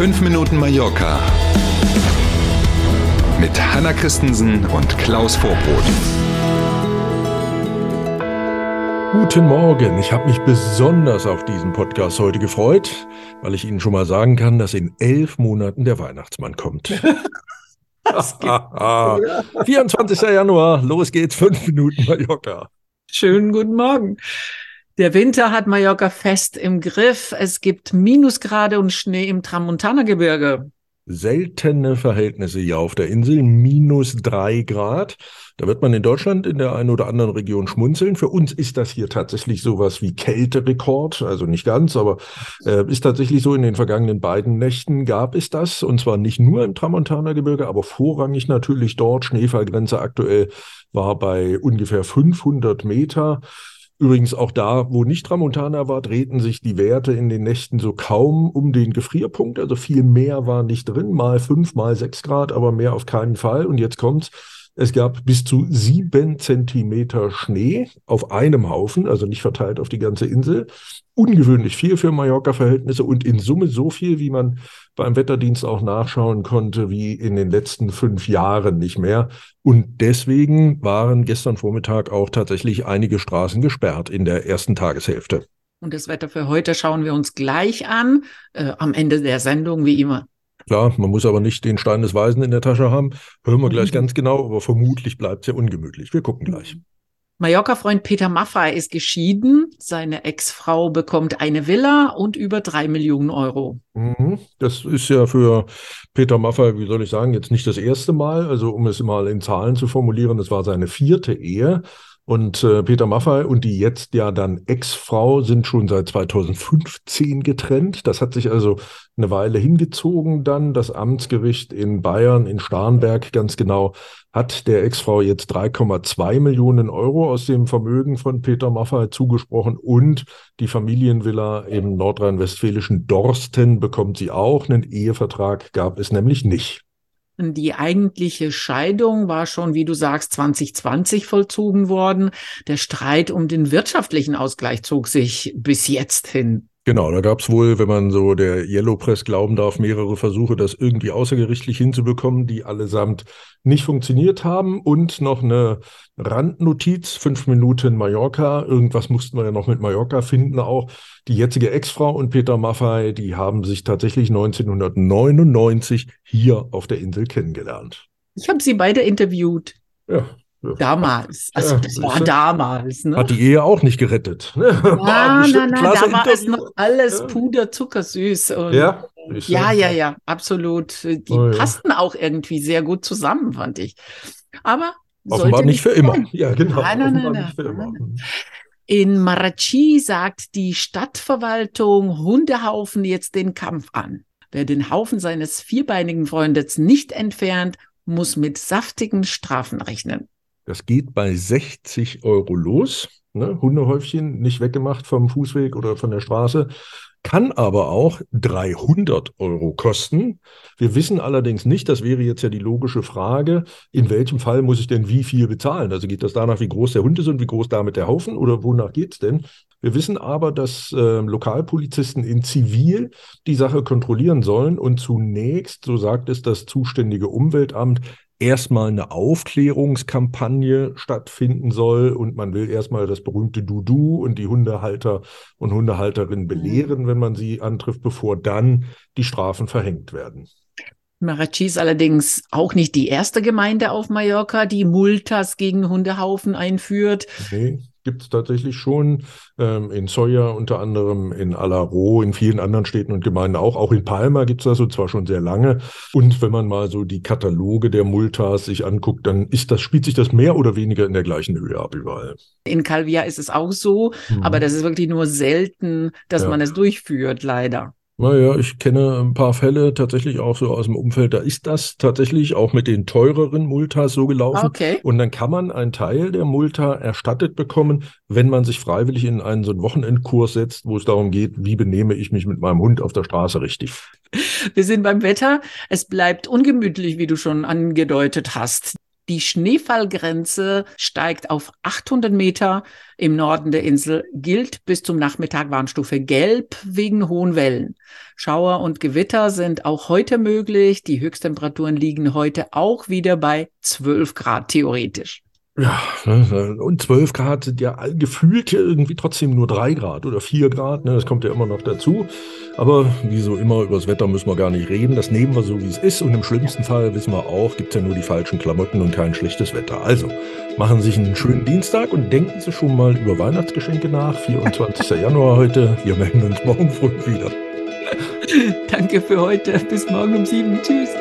5 Minuten Mallorca mit Hanna Christensen und Klaus Vorbrot. Guten Morgen. Ich habe mich besonders auf diesen Podcast heute gefreut, weil ich Ihnen schon mal sagen kann, dass in elf Monaten der Weihnachtsmann kommt. 24. Januar, los geht's, fünf Minuten Mallorca. Schönen guten Morgen. Der Winter hat Mallorca fest im Griff. Es gibt Minusgrade und Schnee im Tramontana-Gebirge. Seltene Verhältnisse hier auf der Insel, minus drei Grad. Da wird man in Deutschland in der einen oder anderen Region schmunzeln. Für uns ist das hier tatsächlich sowas wie Kälterekord, also nicht ganz, aber äh, ist tatsächlich so. In den vergangenen beiden Nächten gab es das und zwar nicht nur im Tramontana-Gebirge, aber vorrangig natürlich dort. Schneefallgrenze aktuell war bei ungefähr 500 Meter. Übrigens auch da, wo nicht Tramontana war, drehten sich die Werte in den Nächten so kaum um den Gefrierpunkt. Also viel mehr war nicht drin, mal fünf, mal sechs Grad, aber mehr auf keinen Fall. Und jetzt kommt's. Es gab bis zu sieben Zentimeter Schnee auf einem Haufen, also nicht verteilt auf die ganze Insel. Ungewöhnlich viel für Mallorca-Verhältnisse und in Summe so viel, wie man beim Wetterdienst auch nachschauen konnte, wie in den letzten fünf Jahren nicht mehr. Und deswegen waren gestern Vormittag auch tatsächlich einige Straßen gesperrt in der ersten Tageshälfte. Und das Wetter für heute schauen wir uns gleich an, äh, am Ende der Sendung, wie immer. Klar, man muss aber nicht den Stein des Weisen in der Tasche haben. Hören wir gleich mhm. ganz genau, aber vermutlich bleibt es ja ungemütlich. Wir gucken gleich. Mallorca-Freund Peter Maffay ist geschieden. Seine Ex-Frau bekommt eine Villa und über drei Millionen Euro. Mhm. Das ist ja für Peter Maffay, wie soll ich sagen, jetzt nicht das erste Mal. Also um es mal in Zahlen zu formulieren, das war seine vierte Ehe. Und äh, Peter Maffay und die jetzt ja dann Ex-Frau sind schon seit 2015 getrennt. Das hat sich also eine Weile hingezogen dann. Das Amtsgericht in Bayern, in Starnberg ganz genau, hat der Ex-Frau jetzt 3,2 Millionen Euro aus dem Vermögen von Peter Maffay zugesprochen und die Familienvilla im nordrhein-westfälischen Dorsten bekommt sie auch. Einen Ehevertrag gab es nämlich nicht. Die eigentliche Scheidung war schon, wie du sagst, 2020 vollzogen worden. Der Streit um den wirtschaftlichen Ausgleich zog sich bis jetzt hin. Genau, da gab es wohl, wenn man so der Yellow Press glauben darf, mehrere Versuche, das irgendwie außergerichtlich hinzubekommen, die allesamt nicht funktioniert haben. Und noch eine Randnotiz, fünf Minuten Mallorca. Irgendwas mussten wir ja noch mit Mallorca finden auch. Die jetzige Ex-Frau und Peter Maffei, die haben sich tatsächlich 1999 hier auf der Insel kennengelernt. Ich habe sie beide interviewt. Ja, Damals. Also ja, das war damals. Ne? Hat die Ehe auch nicht gerettet. Ne? Nein, nein, nein, da war Interview. es noch alles ja. Puder, zuckersüß. Und ja, ja, ja, ja, absolut. Die oh, passten auch irgendwie sehr gut zusammen, fand ich. Aber Offenbar nicht für immer. Ja, genau. Nein, nein, nein, nein, nein. Mhm. In Marachi sagt die Stadtverwaltung Hundehaufen jetzt den Kampf an. Wer den Haufen seines vierbeinigen Freundes nicht entfernt, muss mit saftigen Strafen rechnen. Das geht bei 60 Euro los. Ne? Hundehäufchen nicht weggemacht vom Fußweg oder von der Straße. Kann aber auch 300 Euro kosten. Wir wissen allerdings nicht, das wäre jetzt ja die logische Frage, in welchem Fall muss ich denn wie viel bezahlen? Also geht das danach, wie groß der Hund ist und wie groß damit der Haufen oder wonach geht es denn? Wir wissen aber, dass äh, Lokalpolizisten in Zivil die Sache kontrollieren sollen und zunächst, so sagt es das zuständige Umweltamt, erstmal eine Aufklärungskampagne stattfinden soll und man will erstmal das berühmte Dudu und die Hundehalter und Hundehalterinnen mhm. belehren, wenn man sie antrifft, bevor dann die Strafen verhängt werden. Marachi ist allerdings auch nicht die erste Gemeinde auf Mallorca, die Multas gegen Hundehaufen einführt. Nee gibt es tatsächlich schon. Ähm, in Soja unter anderem, in Alaro, in vielen anderen Städten und Gemeinden auch. Auch in Palma gibt es das und zwar schon sehr lange. Und wenn man mal so die Kataloge der Multas sich anguckt, dann ist das, spielt sich das mehr oder weniger in der gleichen Höhe ab überall. In Calvia ist es auch so, mhm. aber das ist wirklich nur selten, dass ja. man es durchführt, leider. Naja, ich kenne ein paar Fälle tatsächlich auch so aus dem Umfeld. Da ist das tatsächlich auch mit den teureren Multas so gelaufen. Okay. Und dann kann man einen Teil der Multa erstattet bekommen, wenn man sich freiwillig in einen so einen Wochenendkurs setzt, wo es darum geht, wie benehme ich mich mit meinem Hund auf der Straße richtig. Wir sind beim Wetter. Es bleibt ungemütlich, wie du schon angedeutet hast. Die Schneefallgrenze steigt auf 800 Meter im Norden der Insel, gilt bis zum Nachmittag Warnstufe Gelb wegen hohen Wellen. Schauer und Gewitter sind auch heute möglich. Die Höchsttemperaturen liegen heute auch wieder bei 12 Grad theoretisch. Ja, ne, und 12 Grad sind ja gefühlt irgendwie trotzdem nur 3 Grad oder 4 Grad. Ne, das kommt ja immer noch dazu. Aber wie so immer, über das Wetter müssen wir gar nicht reden. Das nehmen wir so, wie es ist. Und im schlimmsten Fall wissen wir auch, gibt es ja nur die falschen Klamotten und kein schlechtes Wetter. Also, machen Sie sich einen schönen Dienstag und denken Sie schon mal über Weihnachtsgeschenke nach. 24. Januar heute. Wir melden uns morgen früh wieder. Danke für heute. Bis morgen um 7. Tschüss.